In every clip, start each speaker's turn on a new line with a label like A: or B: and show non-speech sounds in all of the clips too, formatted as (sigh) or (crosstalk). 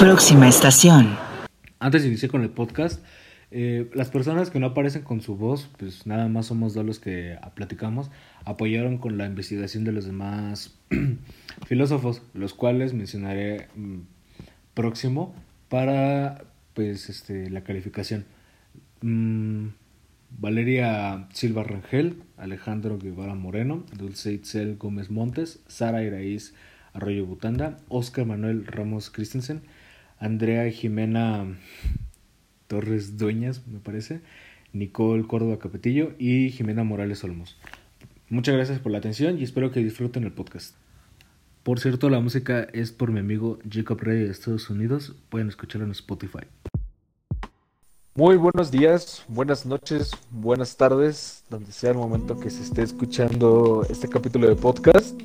A: Próxima estación.
B: Antes de iniciar con el podcast, eh, las personas que no aparecen con su voz, pues nada más somos dos los que platicamos, apoyaron con la investigación de los demás (clears throat) filósofos, los cuales mencionaré mm, próximo para pues este la calificación. Mm, Valeria Silva Rangel, Alejandro Guevara Moreno, Dulce Itzel Gómez Montes, Sara Iraíz Arroyo Butanda, Oscar Manuel Ramos Christensen, Andrea Jimena Torres Dueñas, me parece, Nicole Córdoba Capetillo y Jimena Morales Olmos. Muchas gracias por la atención y espero que disfruten el podcast. Por cierto, la música es por mi amigo Jacob Rey de Estados Unidos. Pueden escucharlo en Spotify.
C: Muy buenos días, buenas noches, buenas tardes, donde sea el momento que se esté escuchando este capítulo de podcast.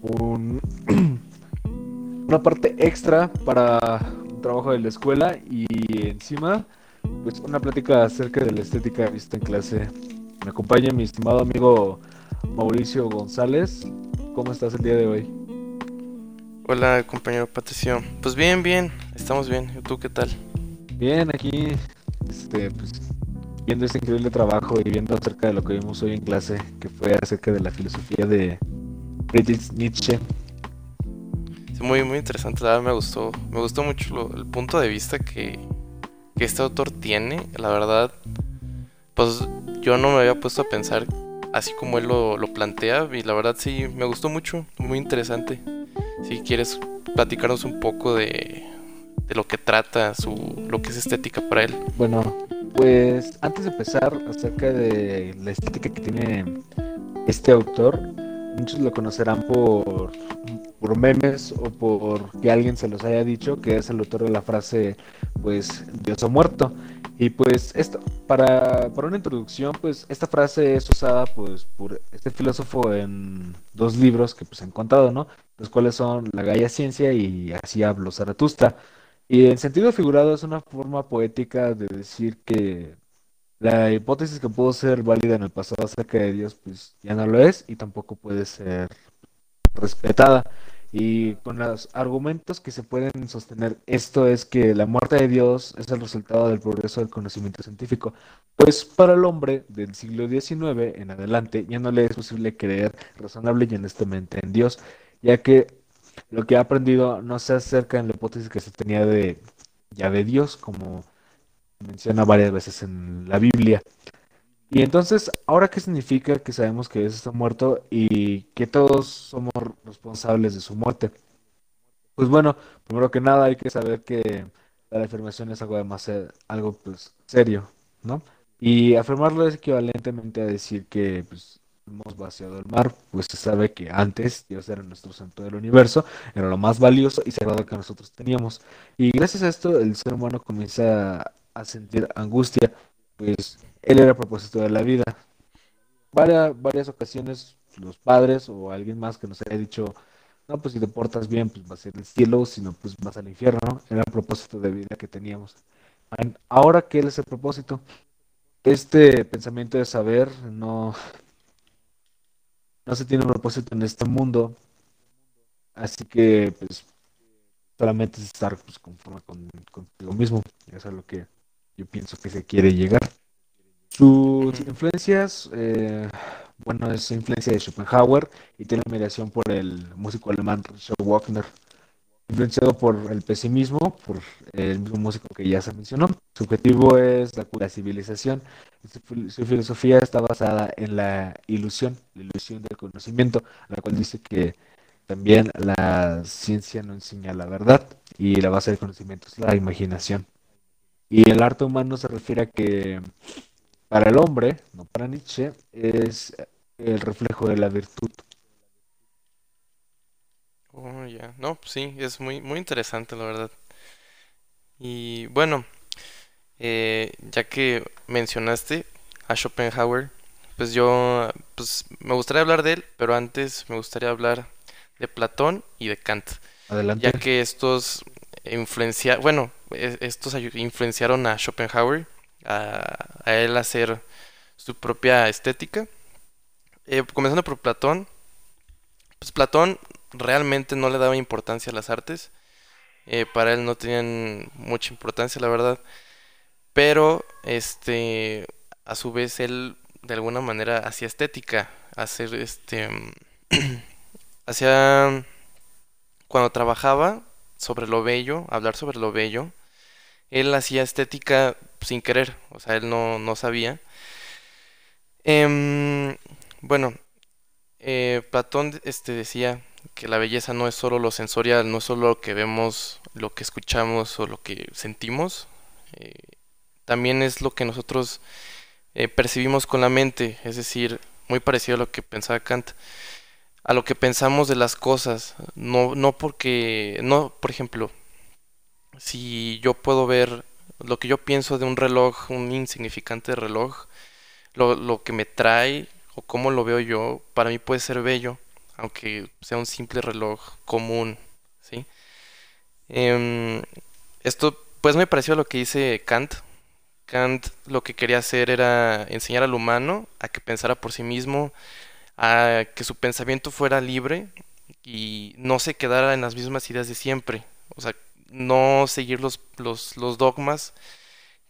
C: Un, (clears throat) una parte extra para trabajo de la escuela y encima, pues una plática acerca de la estética vista en clase. Me acompaña mi estimado amigo Mauricio González. ¿Cómo estás el día de hoy?
D: Hola, compañero Patricio. Pues bien, bien, estamos bien. ¿Y tú qué tal?
C: Bien, aquí este, pues, viendo este increíble trabajo y viendo acerca de lo que vimos hoy en clase, que fue acerca de la filosofía de Friedrich Nietzsche.
D: Muy, muy interesante, la verdad me gustó, me gustó mucho el punto de vista que, que este autor tiene, la verdad, pues yo no me había puesto a pensar así como él lo, lo, plantea y la verdad sí me gustó mucho, muy interesante. Si quieres platicarnos un poco de, de lo que trata, su, lo que es estética para él.
C: Bueno, pues antes de empezar acerca de la estética que tiene este autor, muchos lo conocerán por, por memes o por que alguien se los haya dicho, que es el autor de la frase, pues, Dios ha muerto. Y pues esto, para, para una introducción, pues esta frase es usada pues por este filósofo en dos libros que pues han contado, ¿no? Los cuales son La Gaia Ciencia y Así hablo Zaratustra. Y en sentido figurado es una forma poética de decir que la hipótesis que pudo ser válida en el pasado acerca de Dios pues ya no lo es y tampoco puede ser respetada. Y con los argumentos que se pueden sostener esto es que la muerte de Dios es el resultado del progreso del conocimiento científico, pues para el hombre del siglo XIX en adelante ya no le es posible creer razonable y honestamente en Dios, ya que lo que ha aprendido no se acerca en la hipótesis que se tenía de ya de Dios, como menciona varias veces en la Biblia. Y entonces, ¿ahora qué significa que sabemos que Dios está muerto y que todos somos responsables de su muerte? Pues bueno, primero que nada hay que saber que la afirmación es algo demasiado, algo pues serio, ¿no? Y afirmarlo es equivalentemente a decir que pues, hemos vaciado el mar, pues se sabe que antes Dios era nuestro centro del universo, era lo más valioso y sagrado que nosotros teníamos. Y gracias a esto el ser humano comienza a sentir angustia, pues él era el propósito de la vida. Varias, varias ocasiones los padres o alguien más que nos haya dicho, no, pues si te portas bien, pues vas a ir al cielo, sino pues vas al infierno, ¿no? Era el propósito de vida que teníamos. Ahora, ¿qué es el propósito? Este pensamiento de saber no, no se tiene un propósito en este mundo, así que pues solamente es estar pues, conforme con, contigo mismo, eso es lo que pienso que se quiere llegar. Sus influencias, eh, bueno, es influencia de Schopenhauer y tiene mediación por el músico alemán Richard Wagner. Influenciado por el pesimismo, por el mismo músico que ya se mencionó. Su objetivo es la, la civilización. Su, su, filosofía está basada en la ilusión, la ilusión del conocimiento, la cual dice que también la ciencia no enseña la verdad y la base del conocimiento es la imaginación. Y el arte humano se refiere a que para el hombre, no para Nietzsche, es el reflejo de la virtud.
D: Oh, ya. No, sí, es muy, muy interesante, la verdad. Y bueno, eh, ya que mencionaste a Schopenhauer, pues yo pues, me gustaría hablar de él, pero antes me gustaría hablar de Platón y de Kant.
C: Adelante.
D: Ya que estos influencia, bueno, e, estos influenciaron a Schopenhauer a, a él hacer su propia estética. Eh, comenzando por Platón, pues Platón realmente no le daba importancia a las artes, Eh, para él no tenían mucha importancia, la verdad. Pero, este, a su vez, él de alguna manera hacía estética, este, (clears throat) hacía, cuando trabajaba sobre lo bello, hablar sobre lo bello, él hacía estética sin querer, o sea, él no, no sabía. Em, bueno, eh, Platón este, decía que la belleza no es solo lo sensorial, no es solo lo que vemos, lo que escuchamos o lo que sentimos, eh, también es lo que nosotros eh, percibimos con la mente, es decir, muy parecido a lo que pensaba Kant, a lo que pensamos de las cosas, no, no porque, no, por ejemplo, si yo puedo ver lo que yo pienso de un reloj, un insignificante reloj, lo, lo que me trae o cómo lo veo yo, para mí puede ser bello, aunque sea un simple reloj común, ¿sí? Em, esto pues me pareció lo que dice Kant. Kant lo que quería hacer era enseñar al humano a que pensara por sí mismo, a que su pensamiento fuera libre y no se quedara en las mismas ideas de siempre. O sea, no seguir los, los, los dogmas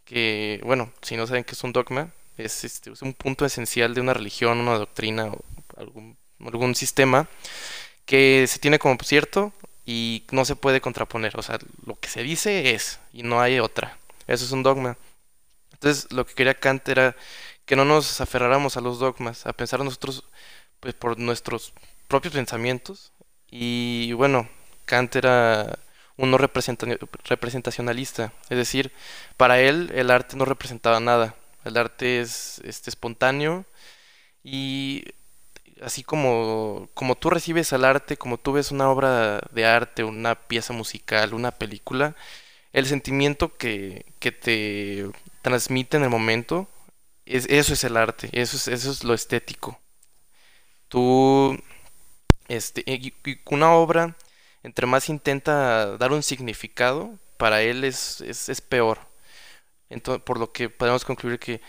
D: que, bueno, si no saben qué es un dogma, es, este, es un punto esencial de una religión, una doctrina o algún, algún sistema que se tiene como cierto y no se puede contraponer. O sea, lo que se dice es y no hay otra. Eso es un dogma. Entonces, lo que quería Kant era que no nos aferráramos a los dogmas, a pensar nosotros pues por nuestros propios pensamientos. Y bueno, Kant era un no representacionalista, es decir, para él el arte no representaba nada. El arte es este, espontáneo y así como, como tú recibes al arte, como tú ves una obra de arte, una pieza musical, una película, el sentimiento que, que te transmite en el momento, es, eso es el arte, eso es, eso es lo estético. Tú, este, una obra, entre más intenta dar un significado, para él es, es, es peor por lo que podemos concluir que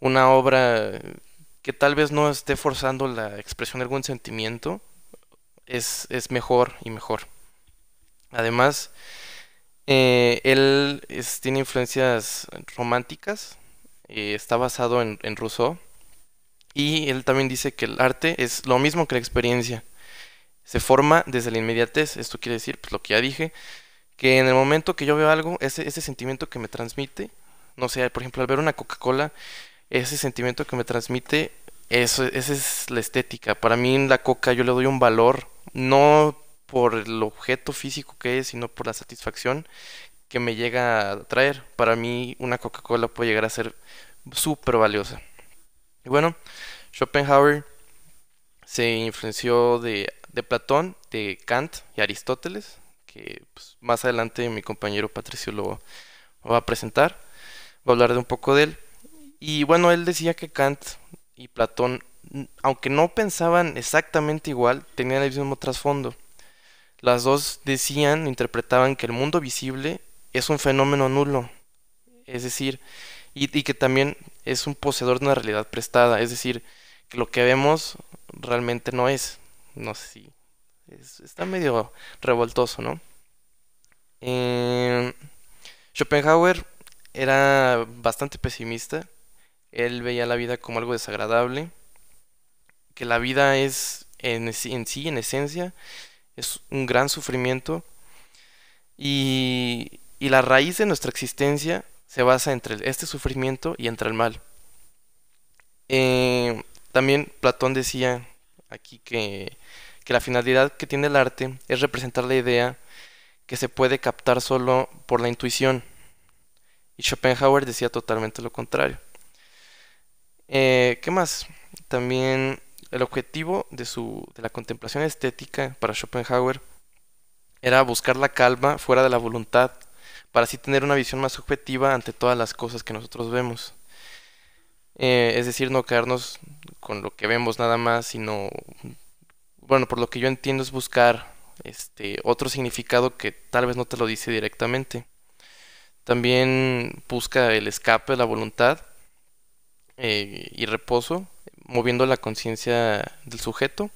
D: una obra que tal vez no esté forzando la expresión de algún sentimiento es, mejor y mejor. Además, eh, él tiene influencias románticas, eh, está basado en, en Rousseau, y él también dice que el arte es lo mismo que la experiencia. Se forma desde la inmediatez, esto quiere decir, pues lo que ya dije, que en el momento que yo veo algo, ese, ese sentimiento que me transmite no sé, por ejemplo, al ver una Coca-Cola, ese sentimiento que me transmite, eso, esa es la estética. Para mí la Coca yo le doy un valor, no por el objeto físico que es, sino por la satisfacción que me llega a traer. Para mí una Coca-Cola puede llegar a ser súper valiosa. Y bueno, Schopenhauer se influenció de, Platón, de Kant y Aristóteles, que pues, más adelante mi compañero Patricio lo va a presentar voy a hablar de un poco de él. Y bueno, él decía que Kant y Platón, aunque no pensaban exactamente igual, tenían el mismo trasfondo. Las dos decían, interpretaban que el mundo visible es un fenómeno nulo, es decir, y, que también es un poseedor de una realidad prestada, es decir, que lo que vemos realmente no es. No sé si está medio revoltoso, ¿no? Eh, Schopenhauer era bastante pesimista. Él veía la vida como algo desagradable, que la vida es en, sí, en esencia, es un gran sufrimiento y, la raíz de nuestra existencia se basa entre este sufrimiento y entre el mal. Eh, también Platón decía aquí que, que la finalidad que tiene el arte es representar la idea que se puede captar solo por la intuición y Schopenhauer decía totalmente lo contrario. Eh, ¿Qué más? También el objetivo de, su, de la contemplación estética para Schopenhauer era buscar la calma fuera de la voluntad, para así tener una visión más objetiva ante todas las cosas que nosotros vemos. Eh, es decir, no quedarnos con lo que vemos nada más, sino, bueno, por lo que yo entiendo es buscar este otro significado que tal vez no te lo dice directamente. También busca el escape la voluntad eh, y reposo, moviendo la conciencia del sujeto.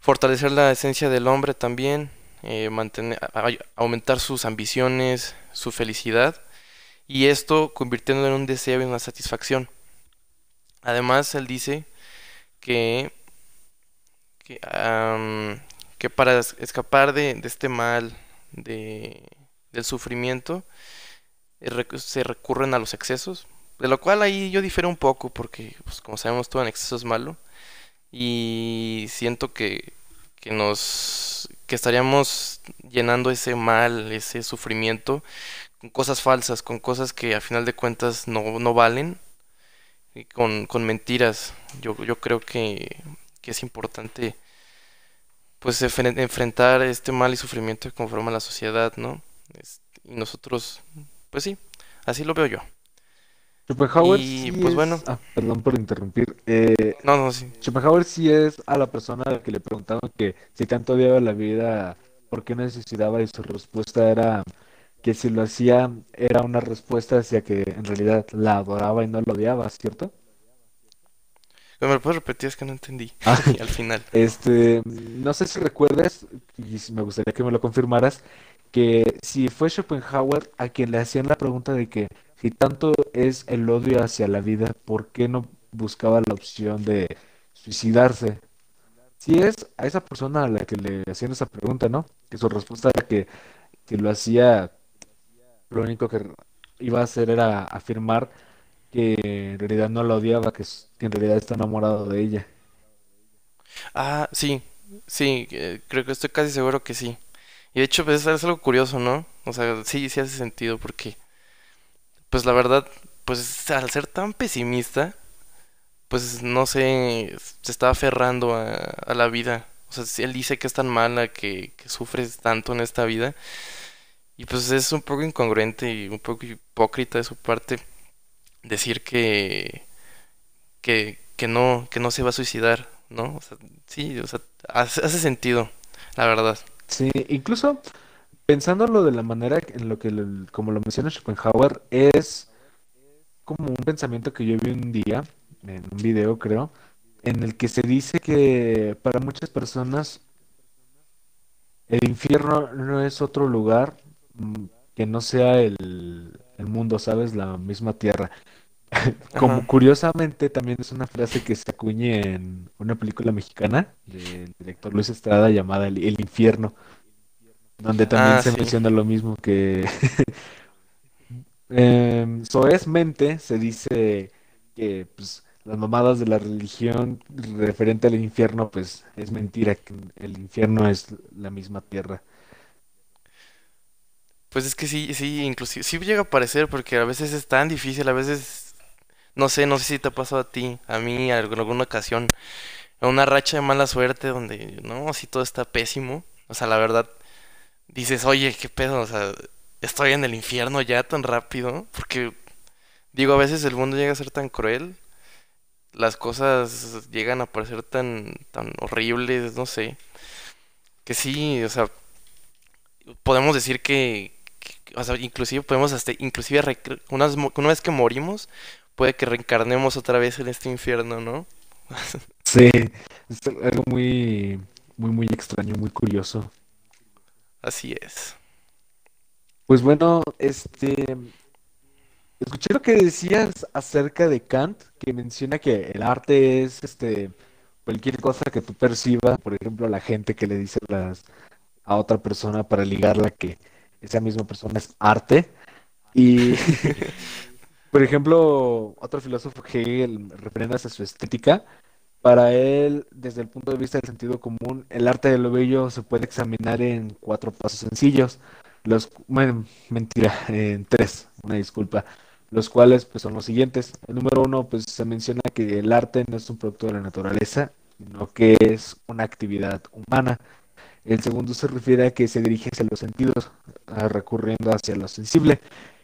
D: Fortalecer la esencia del hombre también, eh, mantener, aumentar sus ambiciones, su felicidad, y esto convirtiéndolo en un deseo y una satisfacción. Además, él dice que, que, para escapar de, este mal, de, del sufrimiento, eh, se recurren a los excesos, de lo cual ahí yo difiero un poco, porque pues, como sabemos todo en exceso es malo, y siento que, que nos que estaríamos llenando ese mal, ese sufrimiento con cosas falsas, con cosas que a final de cuentas no, no valen y con, con mentiras. Yo, yo creo que, que es importante pues enfrentar este mal y sufrimiento que conforma la sociedad, ¿no? y nosotros, pues sí, así lo veo yo.
C: Schopenhauer y pues bueno. Ah, perdón por interrumpir. Eh,
D: no, no, sí.
C: Schopenhauer sí es a la persona a la que le preguntaban que si tanto odiaba la vida, ¿por qué necesitaba? Y su respuesta era que si lo hacía era una respuesta hacia que en realidad la adoraba y no lo odiaba, ¿cierto?
D: ¿Me lo puedes repetir? Es que no entendí. (laughs) Ah, (laughs) al final.
C: Este, no sé si recuerdas, y me gustaría que me lo confirmaras, que si fue Schopenhauer a quien le hacían la pregunta de que si tanto es el odio hacia la vida, ¿por qué no buscaba la opción de suicidarse? Si es a esa persona a la que le hacían esa pregunta, ¿no? Que su respuesta era que, que lo hacía, lo único que iba a hacer era afirmar que en realidad no la odiaba, que, en realidad está enamorado de ella.
D: Ah, sí, sí, creo que estoy casi seguro que sí. Y de hecho, pues es algo curioso, ¿no? O sea, sí, sí hace sentido porque, pues la verdad, pues al ser tan pesimista, pues no sé, se está aferrando a, la vida. O sea, si él dice que es tan mala, que, que sufres tanto en esta vida. Y pues es un poco incongruente y un poco hipócrita de su parte decir que, que, que no, que no se va a suicidar, ¿no? O sea, sí, o sea, hace, hace sentido, la verdad.
C: Sí, incluso pensándolo de la manera en lo que, como lo menciona Schopenhauer, es como un pensamiento que yo vi un día, en un video creo, en el que se dice que para muchas personas el infierno no es otro lugar mm, que no sea el, el mundo, ¿sabes? La misma tierra. (laughs) Como curiosamente también es una frase que se acuñe en una película mexicana del director Luis Estrada llamada El, Infierno, donde también ah, se menciona lo mismo que (laughs) eh, soezmente se dice que pues, las mamadas de la religión referente al infierno pues es mentira, que el infierno es la misma tierra.
D: Pues es que sí, sí, inclusive, sí llega a parecer porque a veces es tan difícil, a veces no sé, no sé si te ha pasado a ti, a mí, en alguna ocasión, una racha de mala suerte donde, no, si todo está pésimo. O sea, la verdad, dices, oye, qué pedo, o sea, estoy en el infierno ya tan rápido. Porque, digo, a veces el mundo llega a ser tan cruel, las cosas llegan a parecer tan, tan horribles, no sé. Que sí, o sea, podemos decir que, o sea, inclusive podemos hasta, inclusive una vez que morimos, puede que reencarnemos otra vez en este infierno, ¿no? (laughs)
C: sí, es algo muy, muy, muy extraño, muy curioso.
D: Así es.
C: Pues bueno, este, escuché lo que decías acerca de Kant, que menciona que el arte es, este, cualquier cosa que tú percibas, por ejemplo, la gente que le dice las, a otra persona para ligarla que esa misma persona es arte. Y (laughs) Por ejemplo, otro filósofo Hegel reprende a su estética. Para él, desde el punto de vista del sentido común, el arte de lo bello se puede examinar en cuatro pasos sencillos. Los, mentira, (laughs) en tres, una disculpa. Los cuales pues son los siguientes. El número uno, pues se menciona que el arte no es un producto de la naturaleza, sino que es una actividad humana. El segundo se refiere a que se dirige hacia los sentidos, recurriendo hacia lo sensible.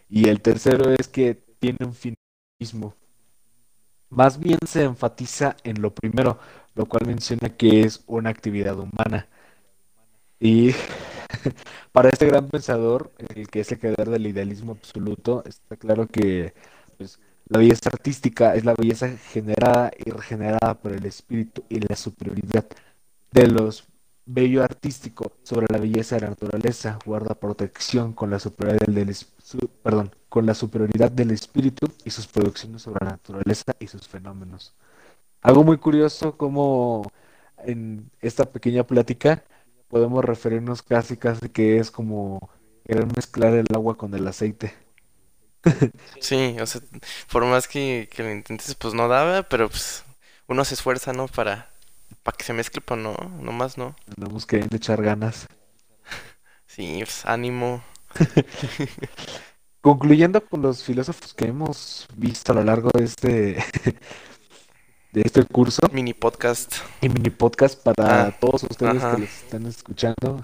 C: Y el tercero es que tiene un fin mismo. Más bien se enfatiza en lo primero, lo cual menciona que es una actividad humana. Y (laughs) para este gran pensador, el que es el creador del idealismo absoluto, está claro que pues, la belleza artística es la belleza generada y regenerada por el espíritu y la superioridad de los bello artístico sobre la belleza de la naturaleza, guarda protección con la superioridad del, perdón, con la superioridad del espíritu y sus producciones sobre la naturaleza y sus fenómenos. Algo muy curioso como en esta pequeña plática podemos referirnos casi casi que es como querer mezclar el agua con el aceite. (laughs)
D: Sí, o sea, por más que, que lo intentes, pues no daba, pero pues uno se esfuerza, ¿no? Para, para que se mezcle, pero no, nomás no.
C: Andamos queriendo echar ganas. (laughs)
D: Sí, pues ánimo. (laughs)
C: Concluyendo con los filósofos que hemos visto a lo largo de este (laughs) de este curso.
D: Mini podcast.
C: Y mini podcast para ah, todos ustedes que los están escuchando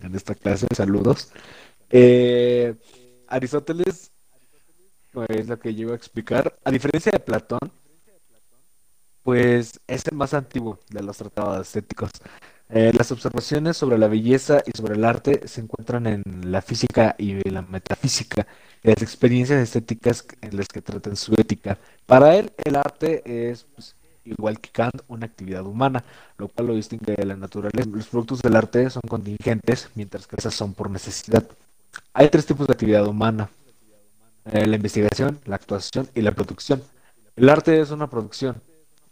C: en esta clase. Saludos. Eh, Aristóteles, pues lo que yo a explicar, a diferencia de Platón, pues es el más antiguo de los tratados estéticos. Eh, las observaciones sobre la belleza y sobre el arte se encuentran en la física y la metafísica, las experiencias estéticas en las que tratan su ética. Para él, el arte es pues, igual que Kant, una actividad humana, lo cual lo distingue de la naturaleza. Los productos del arte son contingentes, mientras que esas son por necesidad. Hay tres tipos de actividad humana. Eh, la investigación, la actuación y la producción. El arte es una producción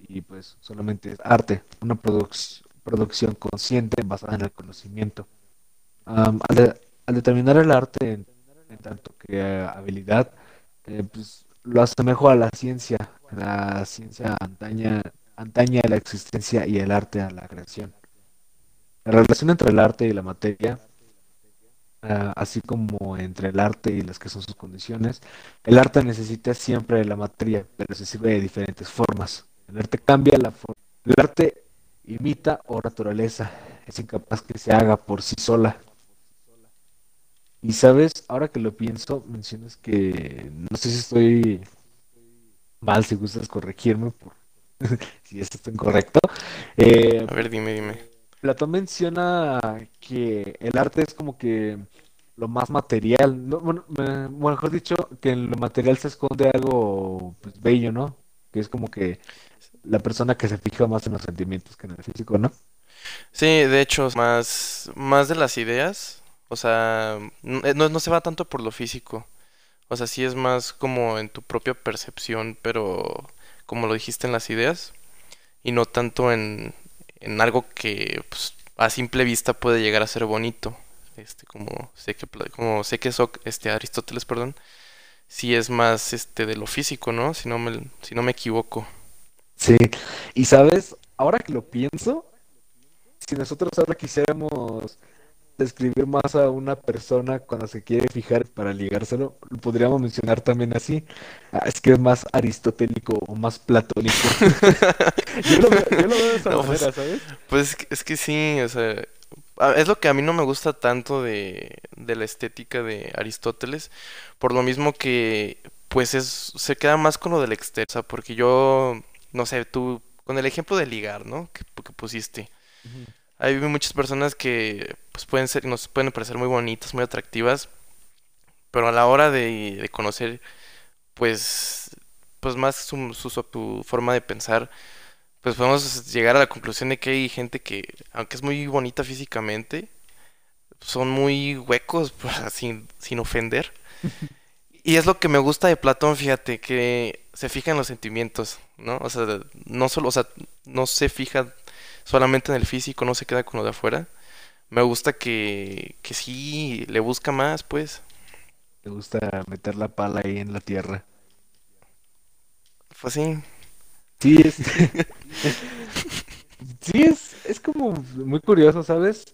C: y pues solamente es arte, una producción consciente basada en el conocimiento. al, determinar el arte en, tanto que habilidad, eh, pues lo asemejo a la ciencia, la ciencia antaña, antaña la existencia y el arte a la creación. La relación entre el arte y la materia, ah, así como entre el arte y las que son sus condiciones, el arte necesita siempre la materia, pero se sirve de diferentes formas. El arte cambia la forma. El arte imita o naturaleza, es incapaz que se haga por sí sola. Y sabes, ahora que lo pienso, mencionas que no sé si estoy mal, si gustas corregirme por (laughs) si esto está incorrecto.
D: Eh, a ver, dime, dime.
C: Platón menciona que el arte es como que lo más material, bueno, mejor dicho, que en lo material se esconde algo pues, bello, ¿no? Que es como que la persona que se fija más en los sentimientos que en el físico, ¿no?
D: Sí, de hecho, más, más de las ideas o sea, eh, no, no se va tanto por lo físico. O sea, sí es más como en tu propia percepción, pero como lo dijiste en las ideas. Y no tanto en, en algo que pues, a simple vista puede llegar a ser bonito. Este, como sé que como sé que este Aristóteles, perdón, sí es más este de lo físico, ¿no? Si no me, si no me equivoco.
C: Sí. Y sabes, ahora que lo pienso, si nosotros ahora quisiéramos describir más a una persona cuando se quiere fijar para ligárselo, lo podríamos mencionar también así. Ah, es que es más aristotélico o más platónico. (laughs) yo, lo, veo de esa pues, manera, ¿sabes?
D: Pues es que sí, o sea, es lo que a mí no me gusta tanto de, de la estética de Aristóteles, por lo mismo que pues es se queda más con lo del exterior, o sea, porque yo, no sé, tú, con el ejemplo de ligar, ¿no? Que, que pusiste. Hay muchas personas que pues pueden ser, nos pueden parecer muy bonitas, muy atractivas, pero a la hora de, conocer, pues, pues más su, su, forma de pensar, pues podemos llegar a la conclusión de que hay gente que, aunque es muy bonita físicamente, son muy huecos, (laughs) pues, sin, sin ofender. (laughs) Y es lo que me gusta de Platón, fíjate, que se fija en los sentimientos, ¿no? O sea, no solo, o sea, no se fija solamente en el físico, no se queda con lo de afuera. Me gusta que, que sí le busca más, pues.
C: Le gusta meter la pala ahí en la tierra.
D: Pues sí.
C: Sí, es. (laughs) sí, es, es como muy curioso, ¿sabes?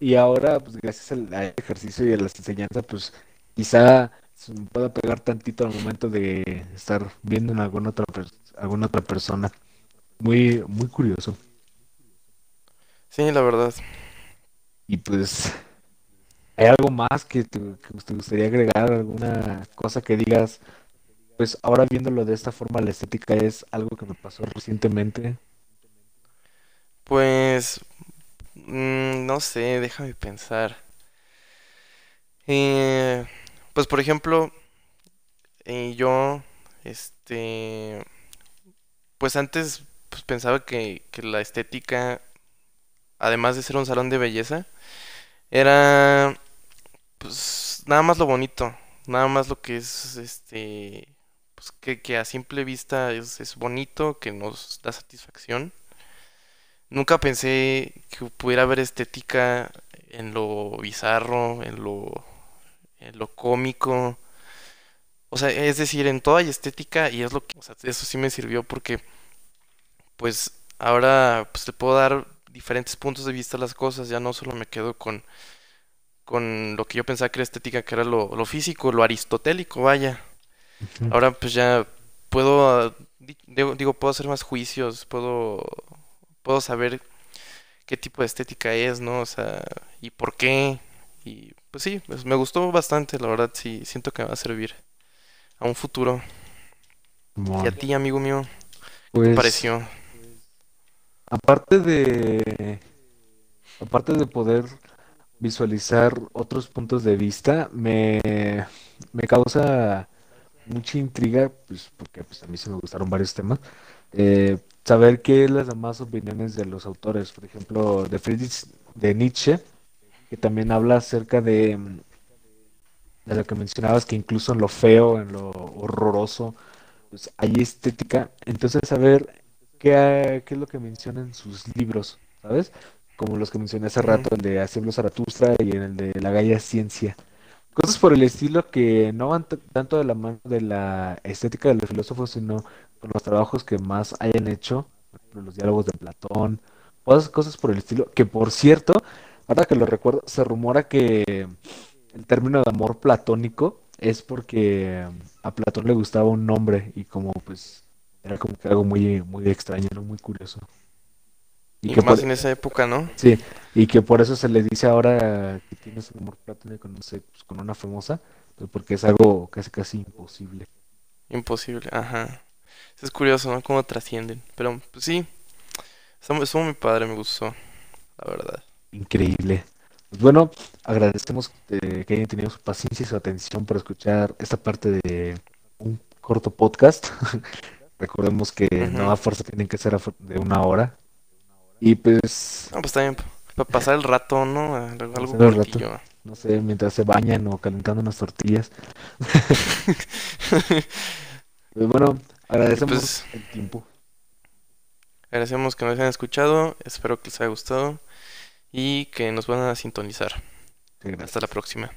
C: Y ahora, pues gracias al, ejercicio y a las enseñanzas, pues quizá se me pueda pegar tantito al momento de estar viendo en alguna otra, alguna otra persona. Muy, muy curioso.
D: Sí, la verdad.
C: Y pues, ¿hay algo más que te, gustaría agregar? ¿Alguna cosa que digas? Pues ahora viéndolo de esta forma, la estética es algo que me pasó recientemente.
D: Pues, mm, no sé, déjame pensar. Eh, pues por ejemplo, eh, yo, este, pues antes pues pensaba que, que la estética además de ser un salón de belleza, era pues nada más lo bonito, nada más lo que es este pues que, que a simple vista es, es bonito, que nos da satisfacción. Nunca pensé que pudiera haber estética en lo bizarro, en lo, en lo cómico. O sea, es decir, en toda hay estética y es lo que, o sea, eso sí me sirvió porque, pues, ahora pues le puedo dar diferentes puntos de vista a las cosas, ya no solo me quedo con, con lo que yo pensaba que era estética, que era lo, lo físico, lo aristotélico, vaya. Ahora pues ya puedo, ah, di- digo, digo, puedo hacer más juicios, puedo, puedo saber qué tipo de estética es, ¿no? O sea, y por qué. Y pues sí, pues me gustó bastante, la verdad, sí, siento que me va a servir a un futuro. Y a ti, amigo mío, ¿qué te
C: Pues,
D: pareció?
C: aparte de, aparte de poder visualizar otros puntos de vista, me, me causa mucha intriga, pues porque pues, a mí sí me gustaron varios temas, eh, saber qué es las demás opiniones de los autores, por ejemplo, de Friedrich de Nietzsche, que también habla acerca de, de lo que mencionabas, que incluso en lo feo, en lo horroroso, pues hay estética. Entonces, saber qué, qué es lo que menciona en sus libros, ¿sabes? Como los que mencioné hace rato, el de habló Zaratustra y en el de La Gaia Ciencia. Cosas por el estilo que no van tanto de la mano de la estética de los filósofos, sino con los trabajos que más hayan hecho, por ejemplo, los diálogos de Platón, cosas, cosas por el estilo, que por cierto, ahora que lo recuerdo, se rumora que el término de amor platónico es porque a Platón le gustaba un nombre y como pues era como que algo muy, muy extraño, ¿no? Muy curioso. Y
D: Y
C: que por,
D: más en esa época, ¿no?
C: sí, y que por eso se le dice ahora que tienes un amor platónico, no sé, pues, con una famosa, pues porque es algo casi casi imposible.
D: Imposible, ajá. Es curioso, ¿no? Cómo trascienden. Pero, pues sí, estuvo muy padre, me gustó, la verdad.
C: Increíble. Pues bueno, agradecemos eh, que hayan tenido su paciencia y su atención para escuchar esta parte de un corto podcast. (laughs) Recordemos que no a fuerza tienen que ser de una hora. Y pues,
D: No, pues también, para pasar el rato, ¿no? Algo,
C: el rato, no sé, mientras se bañan o calentando unas tortillas. (laughs) Pues bueno, agradecemos
D: pues
C: el tiempo.
D: agradecemos que nos hayan escuchado, espero que les haya gustado y que nos van a sintonizar.
C: Sí,
D: Hasta la próxima.